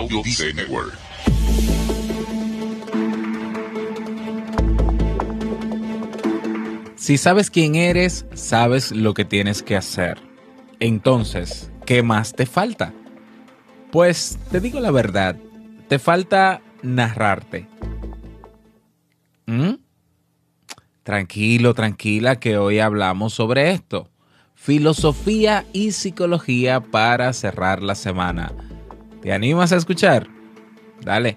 Audio Dice Network. Si sabes quién eres, sabes lo que tienes que hacer. Entonces, ¿qué más te falta? Pues te digo la verdad, te falta narrarte. ¿Mm? Tranquilo, tranquila, que hoy hablamos sobre esto. Filosofía y psicología para cerrar la semana. ¿Te animas a escuchar? Dale.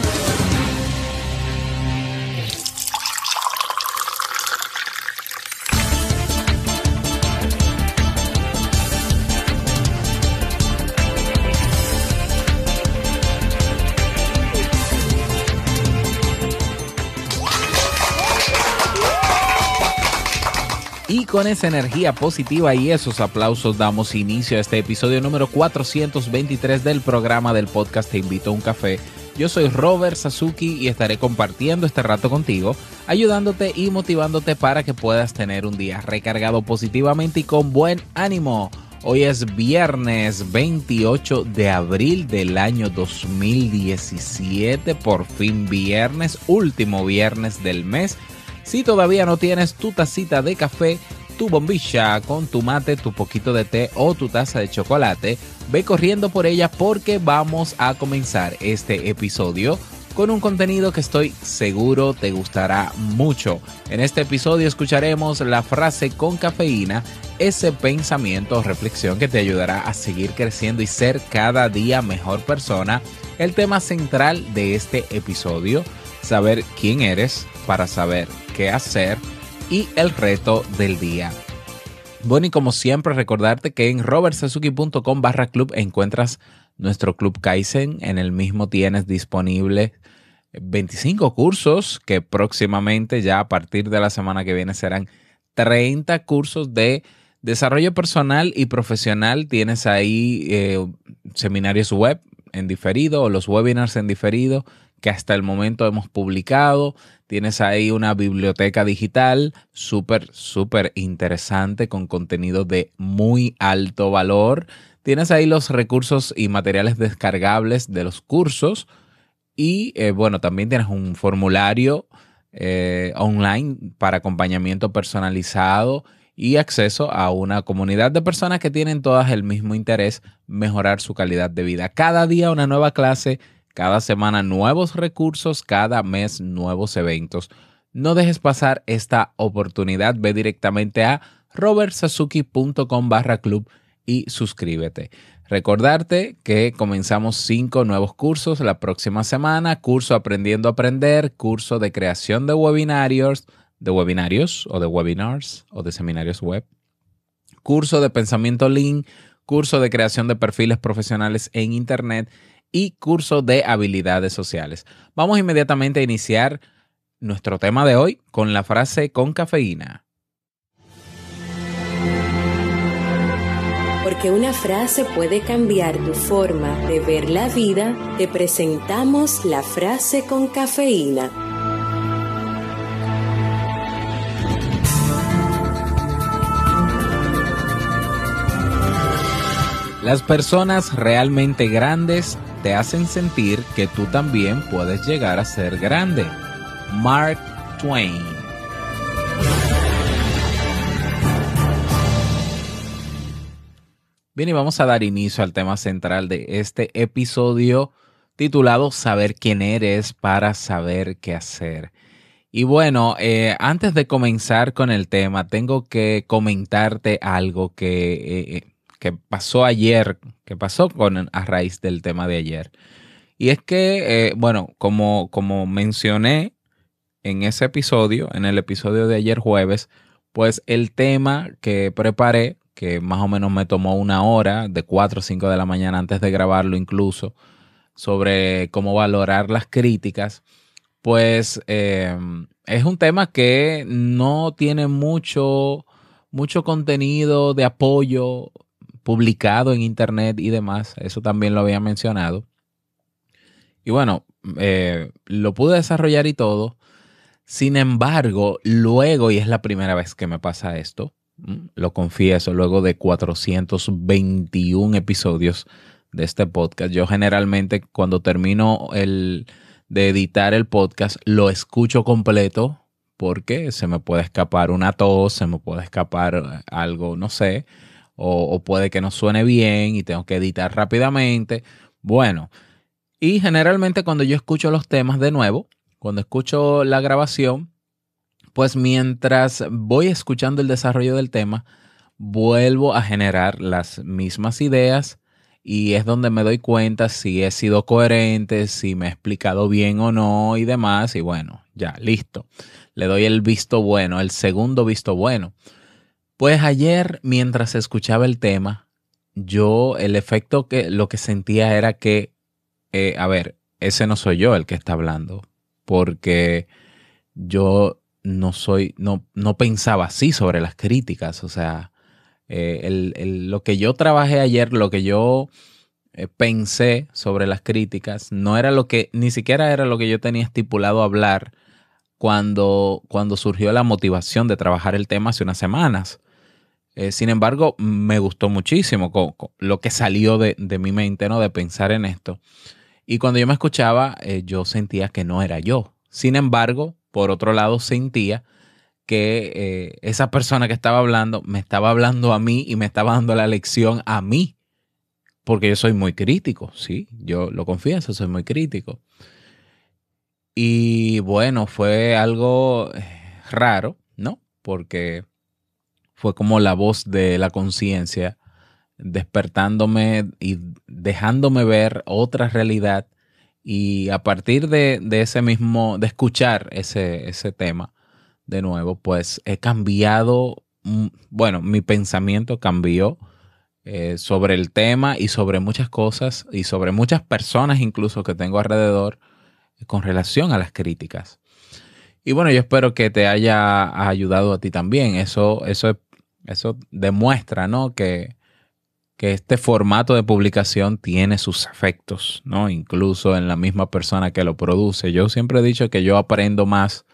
Con esa energía positiva y esos aplausos damos inicio a este episodio número 423 del programa del podcast Te invito a un café. Yo soy Robert Sasuki y estaré compartiendo este rato contigo, ayudándote y motivándote para que puedas tener un día recargado positivamente y con buen ánimo. Hoy es viernes 28 de abril del año 2017, por fin viernes, último viernes del mes. Si todavía no tienes tu tacita de café, tu bombilla con tu mate, tu poquito de té o tu taza de chocolate, ve corriendo por ella porque vamos a comenzar este episodio con un contenido que estoy seguro te gustará mucho. En este episodio escucharemos la frase con cafeína, ese pensamiento o reflexión que te ayudará a seguir creciendo y ser cada día mejor persona. El tema central de este episodio, saber quién eres para saber qué hacer y el reto del día. Bueno, y como siempre, recordarte que en robertsazuki.com barra club encuentras nuestro club Kaizen. En el mismo tienes disponible 25 cursos que próximamente, ya a partir de la semana que viene, serán 30 cursos de desarrollo personal y profesional. Tienes ahí eh, seminarios web en diferido o los webinars en diferido que hasta el momento hemos publicado. Tienes ahí una biblioteca digital súper, súper interesante con contenido de muy alto valor. Tienes ahí los recursos y materiales descargables de los cursos. Y eh, bueno, también tienes un formulario eh, online para acompañamiento personalizado y acceso a una comunidad de personas que tienen todas el mismo interés, mejorar su calidad de vida. Cada día una nueva clase cada semana nuevos recursos, cada mes nuevos eventos. No dejes pasar esta oportunidad. Ve directamente a robertsazuki.com barra club y suscríbete. Recordarte que comenzamos cinco nuevos cursos la próxima semana. Curso Aprendiendo a Aprender, curso de creación de webinarios, de webinarios o de webinars o de seminarios web. Curso de pensamiento lean, curso de creación de perfiles profesionales en Internet y curso de habilidades sociales. Vamos inmediatamente a iniciar nuestro tema de hoy con la frase con cafeína. Porque una frase puede cambiar tu forma de ver la vida, te presentamos la frase con cafeína. Las personas realmente grandes te hacen sentir que tú también puedes llegar a ser grande. Mark Twain. Bien, y vamos a dar inicio al tema central de este episodio titulado Saber quién eres para saber qué hacer. Y bueno, eh, antes de comenzar con el tema, tengo que comentarte algo que eh, que pasó ayer, que pasó con, a raíz del tema de ayer. Y es que, eh, bueno, como, como mencioné en ese episodio, en el episodio de ayer jueves, pues el tema que preparé, que más o menos me tomó una hora, de 4 o 5 de la mañana antes de grabarlo incluso, sobre cómo valorar las críticas, pues eh, es un tema que no tiene mucho, mucho contenido de apoyo publicado en internet y demás. Eso también lo había mencionado. Y bueno, eh, lo pude desarrollar y todo. Sin embargo, luego, y es la primera vez que me pasa esto, lo confieso, luego de 421 episodios de este podcast, yo generalmente cuando termino el, de editar el podcast lo escucho completo porque se me puede escapar una tos, se me puede escapar algo, no sé, o, puede que no suene bien y tengo que editar rápidamente. Bueno, y generalmente cuando yo escucho los temas de nuevo, cuando escucho la grabación, pues mientras voy escuchando el desarrollo del tema, vuelvo a generar las mismas ideas y es donde me doy cuenta si he sido coherente, si me he explicado bien o no y demás. Y bueno, ya, listo. Le doy el visto bueno, el segundo visto bueno. Pues ayer, mientras escuchaba el tema, yo el efecto que lo que sentía era que eh, a ver, ese no soy yo el que está hablando, porque yo no soy, no, no pensaba así sobre las críticas, o sea, eh, lo que yo trabajé ayer, lo que yo eh, pensé sobre las críticas, no era lo que, ni siquiera era lo que yo tenía estipulado hablar cuando, cuando surgió la motivación de trabajar el tema hace unas semanas. Sin embargo, me gustó muchísimo lo que salió de, mi mente, ¿no? De pensar en esto. Y cuando yo me escuchaba, eh, yo sentía que no era yo. Sin embargo, por otro lado, sentía que eh, esa persona que estaba hablando me estaba hablando a mí y me estaba dando la lección a mí. Porque yo soy muy crítico, sí, yo lo confieso, soy muy crítico. Y bueno, fue algo eh, raro, ¿no? Porque fue como la voz de la conciencia despertándome y dejándome ver otra realidad. Y a partir de, ese mismo, de escuchar ese, ese tema de nuevo, pues he cambiado, mm, bueno, mi pensamiento cambió eh, sobre el tema y sobre muchas cosas y sobre muchas personas incluso que tengo alrededor con relación a las críticas. Y bueno, yo espero que te haya ayudado a ti también. Eso, eso, eso demuestra, ¿no? Que, que este formato de publicación tiene sus efectos, ¿no? Incluso en la misma persona que lo produce. Yo siempre he dicho que yo aprendo más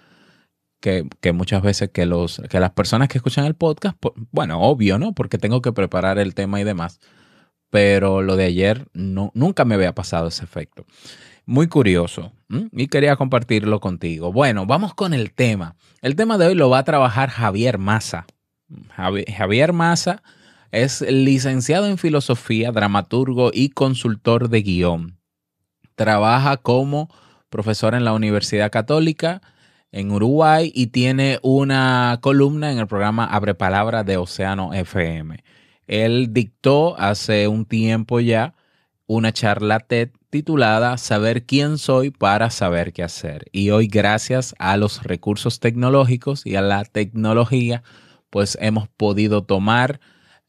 que, muchas veces que, los, que las personas que escuchan el podcast, bueno, obvio, ¿no? Porque tengo que preparar el tema y demás. Pero lo de ayer no, nunca me había pasado ese efecto. Muy curioso y quería compartirlo contigo. Bueno, vamos con el tema. El tema de hoy lo va a trabajar Javier Massa. Javier Massa es licenciado en filosofía, dramaturgo y consultor de guion. Trabaja como profesor en la Universidad Católica en Uruguay y tiene una columna en el programa Abre Palabra de Océano FM. Él dictó hace un tiempo ya una charla TED titulada Saber quién soy para saber qué hacer. Y hoy gracias a los recursos tecnológicos y a la tecnología, pues hemos podido tomar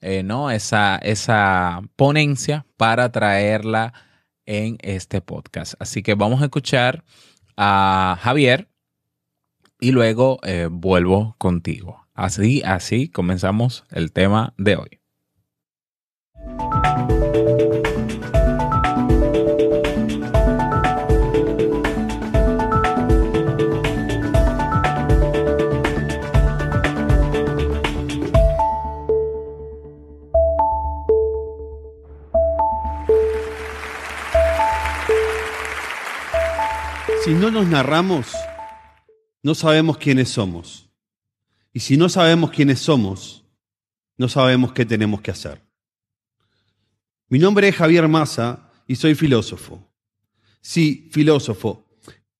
eh, ¿no? esa, esa ponencia para traerla en este podcast. Así que vamos a escuchar a Javier y luego eh, vuelvo contigo. Así, así comenzamos el tema de hoy. Si no nos narramos, no sabemos quiénes somos. Y si no sabemos quiénes somos, no sabemos qué tenemos que hacer. Mi nombre es Javier Massa y soy filósofo. Sí, filósofo.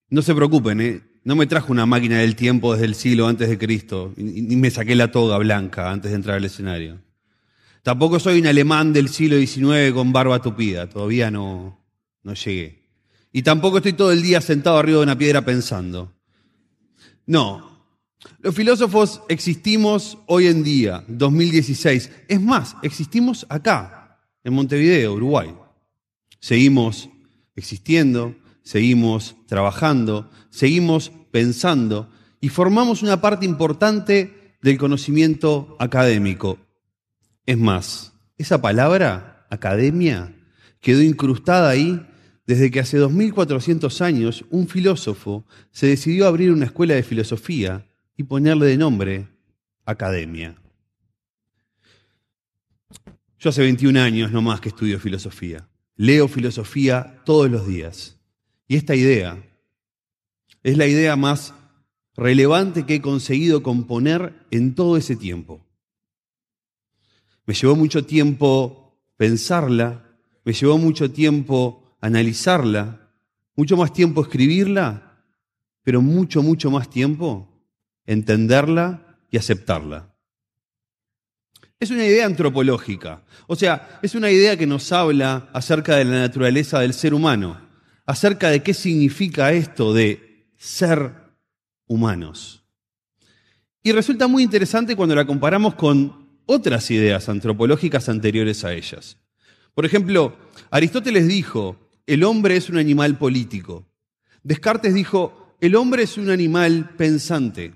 No se preocupen, ¿eh? no me trajo una máquina del tiempo desde el siglo antes de Cristo, ni me saqué la toga blanca antes de entrar al escenario. Tampoco soy un alemán del siglo XIX con barba tupida, todavía no, no llegué. Y tampoco estoy todo el día sentado arriba de una piedra pensando. No, Los filósofos existimos hoy en día, 2016. Es más, existimos acá, en Montevideo, Uruguay. Seguimos existiendo, seguimos trabajando, seguimos pensando y formamos una parte importante del conocimiento académico. Es más, esa palabra, academia, quedó incrustada ahí desde que hace 2400 años un filósofo se decidió a abrir una escuela de filosofía y ponerle de nombre academia. Yo hace 21 años no más que estudio filosofía. Leo filosofía todos los días. Y esta idea es la idea más relevante que he conseguido componer en todo ese tiempo. Me llevó mucho tiempo pensarla, me llevó mucho tiempo analizarla, mucho más tiempo escribirla, pero mucho, mucho más tiempo entenderla y aceptarla. Es una idea antropológica, o sea, es una idea que nos habla acerca de la naturaleza del ser humano, acerca de qué significa esto de ser humanos. Y resulta muy interesante cuando la comparamos con otras ideas antropológicas anteriores a ellas. Por ejemplo, Aristóteles dijo, el hombre es un animal político. Descartes dijo, el hombre es un animal pensante.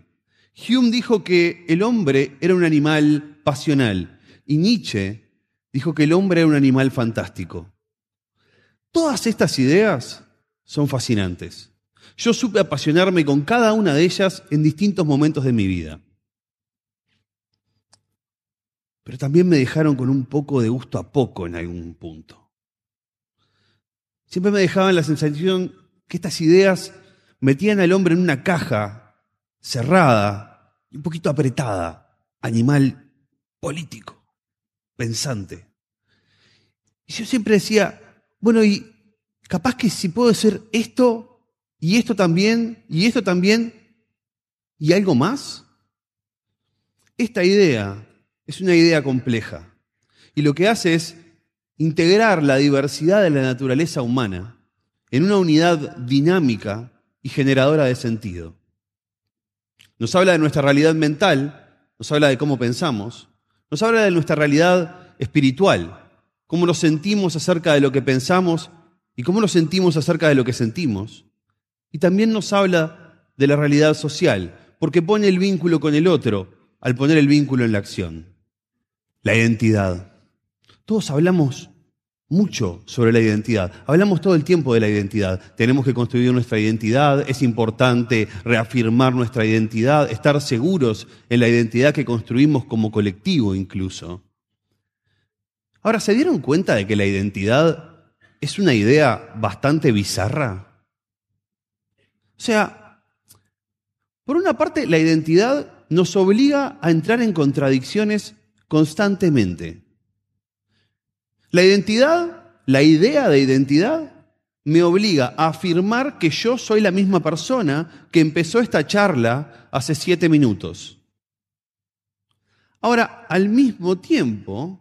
Hume dijo que el hombre era un animal pasional y Nietzsche dijo que el hombre era un animal fantástico. Todas estas ideas son fascinantes. Yo supe apasionarme con cada una de ellas en distintos momentos de mi vida. Pero también me dejaron con un poco de gusto a poco en algún punto. Siempre me dejaban la sensación que estas ideas metían al hombre en una caja cerrada y un poquito apretada, animal político, pensante. Y yo siempre decía, bueno, y capaz que si puedo hacer esto, y esto también, y esto también, y algo más. Esta idea es una idea compleja y lo que hace es integrar la diversidad de la naturaleza humana en una unidad dinámica y generadora de sentido. Nos habla de nuestra realidad mental, nos habla de cómo pensamos, nos habla de nuestra realidad espiritual, cómo nos sentimos acerca de lo que pensamos y cómo nos sentimos acerca de lo que sentimos. Y también nos habla de la realidad social, porque pone el vínculo con el otro al poner el vínculo en la acción. La identidad. Todos hablamos mucho sobre la identidad. Hablamos todo el tiempo de la identidad. Tenemos que construir nuestra identidad, es importante reafirmar nuestra identidad, estar seguros en la identidad que construimos como colectivo incluso. Ahora, ¿se dieron cuenta de que la identidad es una idea bastante bizarra? O sea, por una parte, la identidad nos obliga a entrar en contradicciones constantemente. La identidad, la idea de identidad, me obliga a afirmar que yo soy la misma persona que empezó esta charla hace siete minutos. Ahora, al mismo tiempo,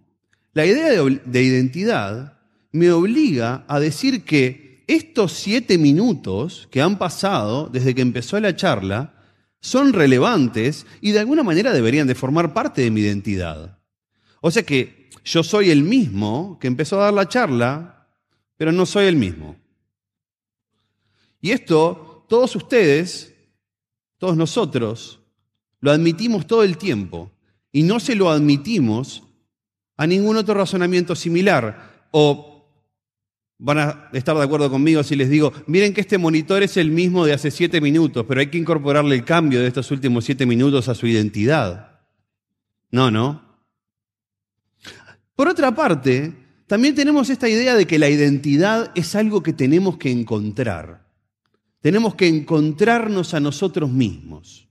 la idea de, identidad me obliga a decir que estos siete minutos que han pasado desde que empezó la charla son relevantes y de alguna manera deberían de formar parte de mi identidad. O sea que yo soy el mismo que empezó a dar la charla, pero no soy el mismo. Y esto, todos ustedes, todos nosotros, lo admitimos todo el tiempo y no se lo admitimos a ningún otro razonamiento similar. O van a estar de acuerdo conmigo si les digo, miren que este monitor es el mismo de hace siete minutos, pero hay que incorporarle el cambio de estos últimos siete minutos a su identidad. No, no. Por otra parte, también tenemos esta idea de que la identidad es algo que tenemos que encontrar. Tenemos que encontrarnos a nosotros mismos.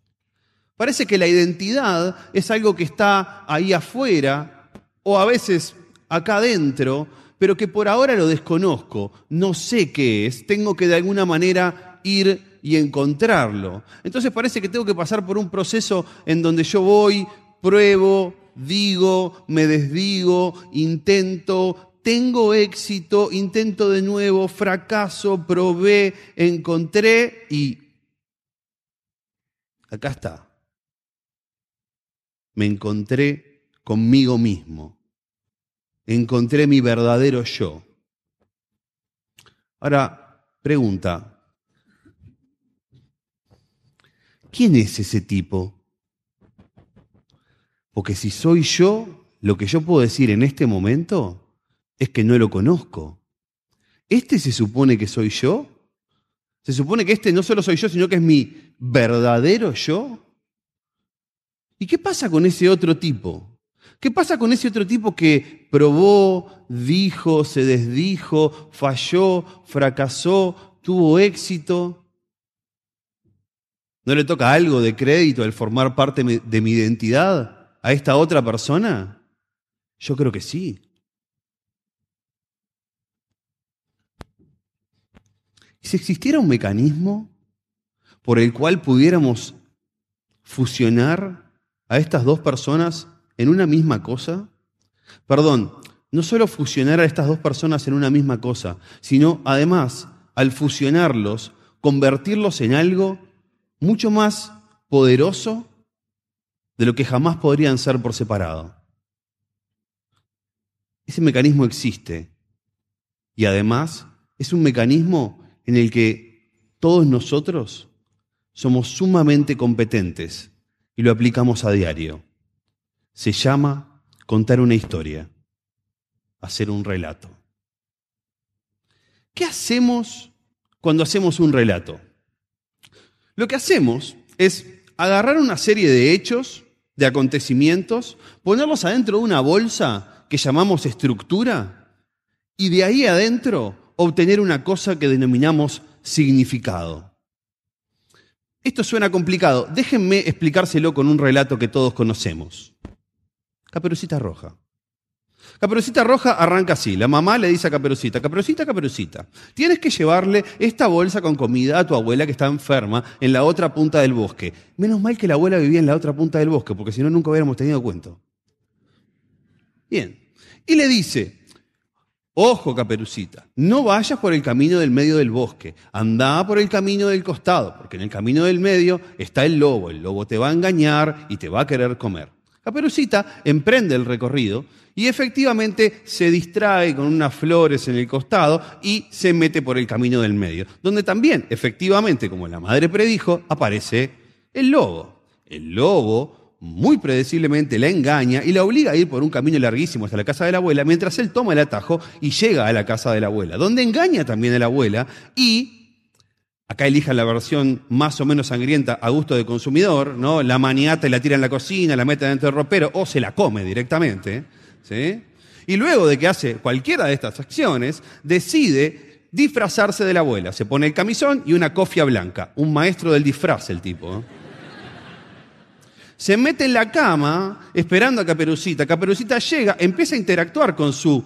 Parece que la identidad es algo que está ahí afuera o a veces acá adentro, pero que por ahora lo desconozco, no sé qué es, tengo que de alguna manera ir y encontrarlo. Entonces parece que tengo que pasar por un proceso en donde yo voy, pruebo, digo, me desdigo, intento, tengo éxito, intento de nuevo, fracaso, probé, encontré y acá está. me encontré conmigo mismo. Encontré mi verdadero yo. Ahora, pregunta, ¿quién es ese tipo? Porque si soy yo, lo que yo puedo decir en este momento es que no lo conozco. ¿Este se supone que soy yo? ¿Se supone que este no solo soy yo, sino que es mi verdadero yo? ¿Y qué pasa con ese otro tipo? ¿Qué pasa con ese otro tipo que probó, dijo, se desdijo, falló, fracasó, tuvo éxito? ¿No le toca algo de crédito al formar parte de mi identidad a esta otra persona? Yo creo que sí. ¿Y si existiera un mecanismo por el cual pudiéramos fusionar a estas dos personas en una misma cosa? Perdón, no solo fusionar a estas dos personas en una misma cosa, sino además, al fusionarlos, convertirlos en algo mucho más poderoso de lo que jamás podrían ser por separado. Ese mecanismo existe y además es un mecanismo en el que todos nosotros somos sumamente competentes y lo aplicamos a diario. Se llama contar una historia, hacer un relato. ¿Qué hacemos cuando hacemos un relato? Lo que hacemos es agarrar una serie de hechos, de acontecimientos, ponerlos adentro de una bolsa que llamamos estructura y de ahí adentro obtener una cosa que denominamos significado. Esto suena complicado. Déjenme explicárselo con un relato que todos conocemos. Caperucita Roja. Caperucita Roja arranca así. La mamá le dice a Caperucita, Caperucita, Caperucita, tienes que llevarle esta bolsa con comida a tu abuela que está enferma en la otra punta del bosque. Menos mal que la abuela vivía en la otra punta del bosque, porque si no nunca hubiéramos tenido cuento. Bien. Y le dice, Ojo, caperucita, no vayas por el camino del medio del bosque, anda por el camino del costado, porque en el camino del medio está el lobo, el lobo te va a engañar y te va a querer comer. Caperucita emprende el recorrido y efectivamente se distrae con unas flores en el costado y se mete por el camino del medio, donde también, efectivamente, como la madre predijo, aparece el lobo. El lobo muy predeciblemente la engaña y la obliga a ir por un camino larguísimo hasta la casa de la abuela, mientras él toma el atajo y llega a la casa de la abuela, donde engaña también a la abuela y, acá elija la versión más o menos sangrienta a gusto del consumidor, ¿no? la maniata y la tira en la cocina, la mete dentro del ropero o se la come directamente, ¿sí? Y luego de que hace cualquiera de estas acciones, decide disfrazarse de la abuela. Se pone el camisón y una cofia blanca. Un maestro del disfraz el tipo se mete en la cama esperando a Caperucita. Caperucita llega, empieza a interactuar con su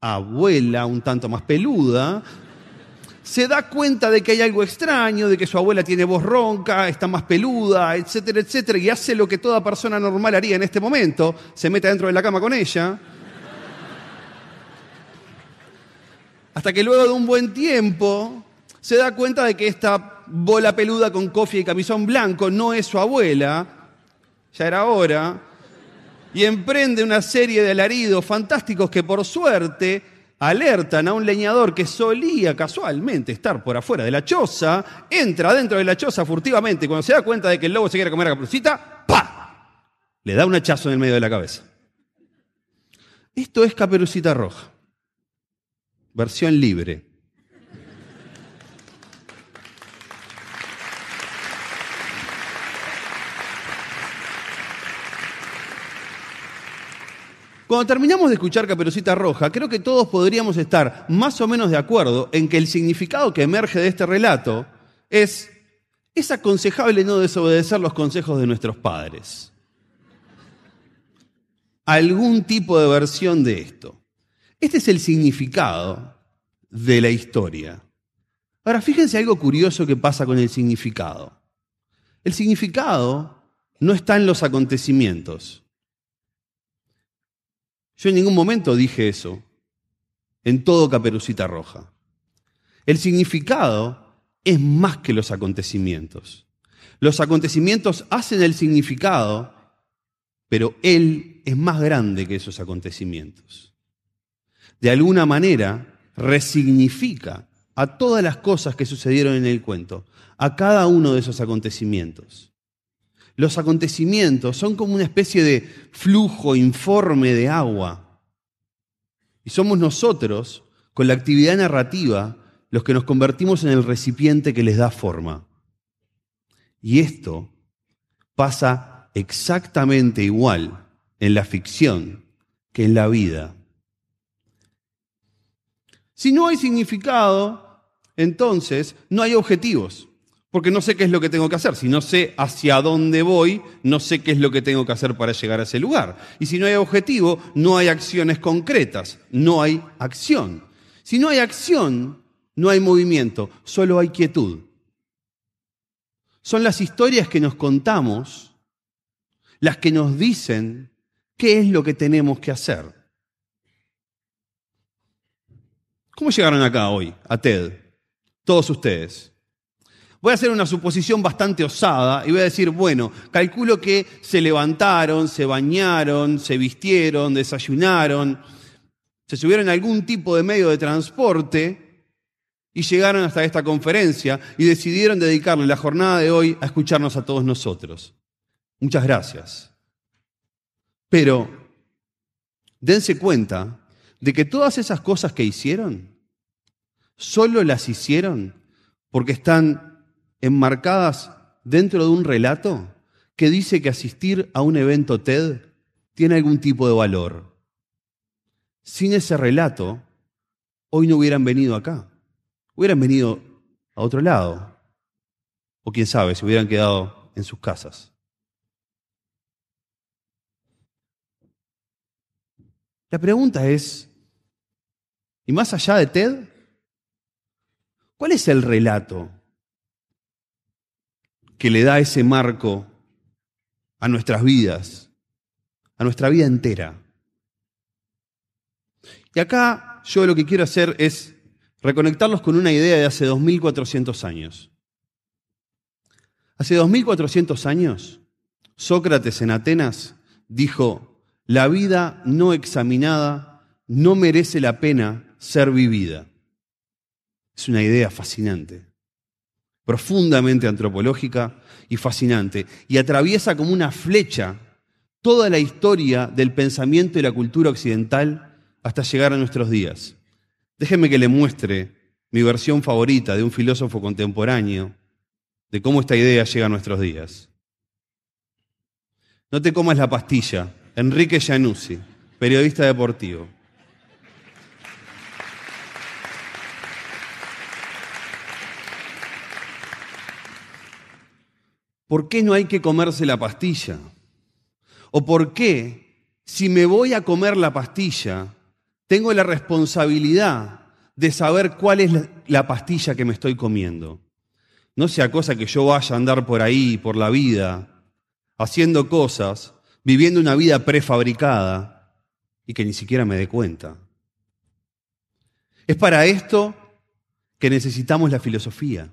abuela un tanto más peluda. Se da cuenta de que hay algo extraño, de que su abuela tiene voz ronca, está más peluda, etcétera, etcétera, y hace lo que toda persona normal haría en este momento, se mete dentro de la cama con ella. Hasta que luego de un buen tiempo se da cuenta de que esta bola peluda con cofia y camisón blanco no es su abuela, ya era hora, y emprende una serie de alaridos fantásticos que por suerte alertan a un leñador que solía casualmente estar por afuera de la choza, entra dentro de la choza furtivamente y cuando se da cuenta de que el lobo se quiere comer a Caperucita, ¡pa! Le da un hachazo en el medio de la cabeza. Esto es Caperucita Roja, versión libre. Cuando terminamos de escuchar Caperucita Roja, creo que todos podríamos estar más o menos de acuerdo en que el significado que emerge de este relato es, es aconsejable no desobedecer los consejos de nuestros padres. Algún tipo de versión de esto. Este es el significado de la historia. Ahora, fíjense algo curioso que pasa con el significado. El significado no está en los acontecimientos. Yo en ningún momento dije eso, en todo Caperucita Roja. El significado es más que los acontecimientos. Los acontecimientos hacen el significado, pero Él es más grande que esos acontecimientos. De alguna manera, resignifica a todas las cosas que sucedieron en el cuento, a cada uno de esos acontecimientos. Los acontecimientos son como una especie de flujo informe de agua. Y somos nosotros, con la actividad narrativa, los que nos convertimos en el recipiente que les da forma. Y esto pasa exactamente igual en la ficción que en la vida. Si no hay significado, entonces no hay objetivos, porque no sé qué es lo que tengo que hacer. Si no sé hacia dónde voy, no sé qué es lo que tengo que hacer para llegar a ese lugar. Y si no hay objetivo, no hay acciones concretas, no hay acción. Si no hay acción, no hay movimiento, solo hay quietud. Son las historias que nos contamos las que nos dicen qué es lo que tenemos que hacer. ¿Cómo llegaron acá hoy, a TED? Todos ustedes. Voy a hacer una suposición bastante osada y voy a decir, bueno, calculo que se levantaron, se bañaron, se vistieron, desayunaron, se subieron a algún tipo de medio de transporte y llegaron hasta esta conferencia y decidieron dedicarle la jornada de hoy a escucharnos a todos nosotros. Muchas gracias. Pero dense cuenta de que todas esas cosas que hicieron solo las hicieron porque están enmarcadas dentro de un relato que dice que asistir a un evento TED tiene algún tipo de valor. Sin ese relato, hoy no hubieran venido acá. Hubieran venido a otro lado. O quién sabe, se hubieran quedado en sus casas. La pregunta es, ¿y más allá de TED? ¿Cuál es el relato que le da ese marco a nuestras vidas, a nuestra vida entera? Y acá yo lo que quiero hacer es reconectarlos con una idea de hace 2400 años. Hace 2400 años, Sócrates en Atenas dijo, la vida no examinada no merece la pena ser vivida. Es una idea fascinante, profundamente antropológica y fascinante, y atraviesa como una flecha toda la historia del pensamiento y la cultura occidental hasta llegar a nuestros días. Déjenme que le muestre mi versión favorita de un filósofo contemporáneo de cómo esta idea llega a nuestros días. No te comas la pastilla. Enrique Januzzi, periodista deportivo. ¿Por qué no hay que comerse la pastilla? ¿O por qué, si me voy a comer la pastilla, tengo la responsabilidad de saber cuál es la pastilla que me estoy comiendo? No sea cosa que yo vaya a andar por ahí, por la vida, haciendo cosas, viviendo una vida prefabricada y que ni siquiera me dé cuenta. Es para esto que necesitamos la filosofía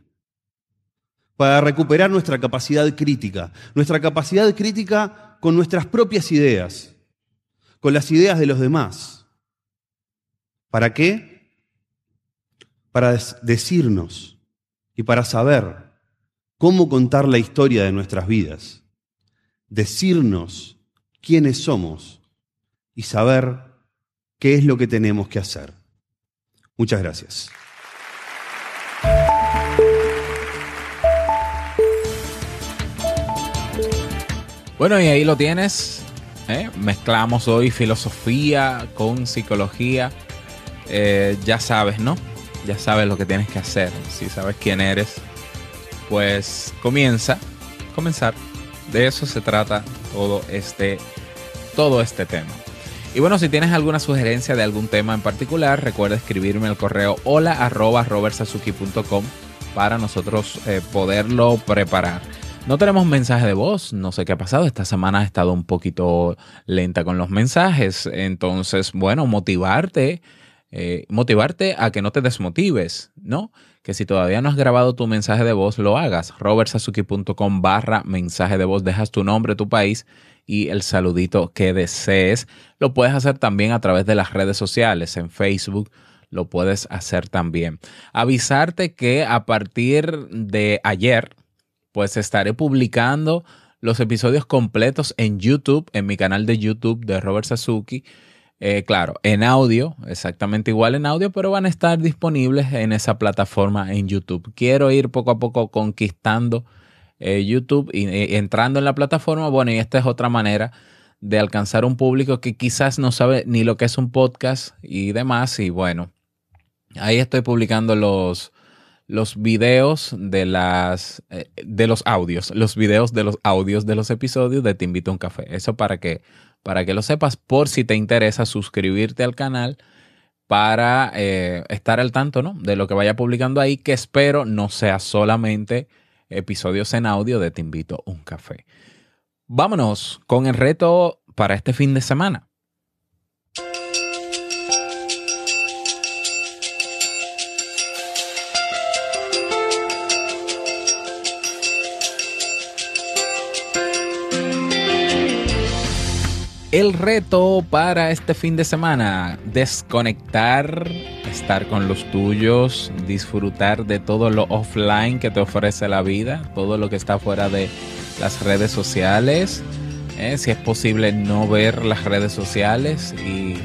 para recuperar nuestra capacidad crítica, nuestra capacidad crítica con nuestras propias ideas, con las ideas de los demás. ¿Para qué? Para decirnos y para saber cómo contar la historia de nuestras vidas, decirnos quiénes somos y saber qué es lo que tenemos que hacer. Muchas gracias. Bueno, y ahí lo tienes. ¿eh? Mezclamos hoy filosofía con psicología. Eh, ya sabes, ¿no? Ya sabes lo que tienes que hacer. Si sabes quién eres, pues comienza, comenzar. De eso se trata todo este, todo este tema. Y bueno, si tienes alguna sugerencia de algún tema en particular, recuerda escribirme al correo hola para nosotros eh, poderlo preparar. No tenemos mensaje de voz, no sé qué ha pasado. Esta semana ha estado un poquito lenta con los mensajes. Entonces, bueno, motivarte, eh, motivarte a que no te desmotives, ¿no? Que si todavía no has grabado tu mensaje de voz, lo hagas. robertsazuki.com barra mensaje de voz, dejas tu nombre, tu país y el saludito que desees. Lo puedes hacer también a través de las redes sociales, en Facebook lo puedes hacer también. Avisarte que a partir de ayer, pues estaré publicando los episodios completos en YouTube, en mi canal de YouTube de Robert Sasuki. Eh, claro, en audio, exactamente igual en audio, pero van a estar disponibles en esa plataforma en YouTube. Quiero ir poco a poco conquistando eh, YouTube y, y entrando en la plataforma. Bueno, y esta es otra manera de alcanzar un público que quizás no sabe ni lo que es un podcast y demás. Y bueno, ahí estoy publicando los, los videos de las eh, de los audios, los videos de los audios de los episodios de Te invito a un café. Eso para que para que lo sepas por si te interesa suscribirte al canal para eh, estar al tanto ¿no? de lo que vaya publicando ahí, que espero no sea solamente episodios en audio de Te invito a un café. Vámonos con el reto para este fin de semana. El reto para este fin de semana, desconectar, estar con los tuyos, disfrutar de todo lo offline que te ofrece la vida, todo lo que está fuera de las redes sociales. Eh, si es posible no ver las redes sociales y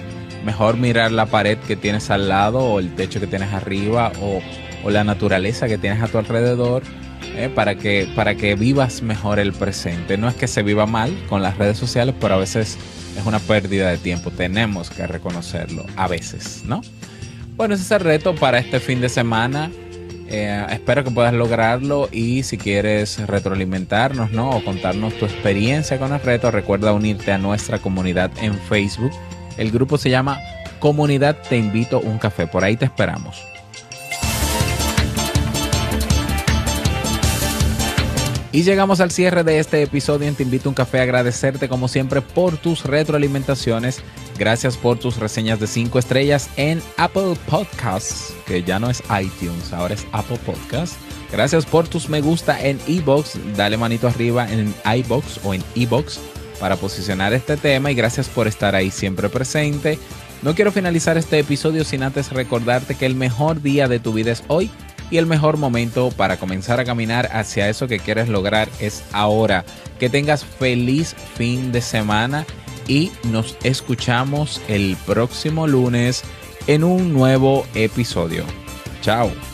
mejor mirar la pared que tienes al lado o el techo que tienes arriba o, o la naturaleza que tienes a tu alrededor eh, para, que, para que vivas mejor el presente. No es que se viva mal con las redes sociales, pero a veces es una pérdida de tiempo. Tenemos que reconocerlo a veces, ¿no? Bueno, ese es el reto para este fin de semana. Eh, espero que puedas lograrlo y si quieres retroalimentarnos, ¿no? O contarnos tu experiencia con el reto, recuerda unirte a nuestra comunidad en Facebook. El grupo se llama Comunidad Te Invito un Café. Por ahí te esperamos. Y llegamos al cierre de este episodio en Te Invito a un Café. Agradecerte como siempre por tus retroalimentaciones. Gracias por tus reseñas de 5 estrellas en Apple Podcasts, que ya no es iTunes, ahora es Apple Podcasts. Gracias por tus me gusta en iBox. Dale manito arriba en iBox o en iBox para posicionar este tema y gracias por estar ahí siempre presente. No quiero finalizar este episodio sin antes recordarte que el mejor día de tu vida es hoy y el mejor momento para comenzar a caminar hacia eso que quieres lograr es ahora. Que tengas feliz fin de semana y nos escuchamos el próximo lunes en un nuevo episodio. Chao.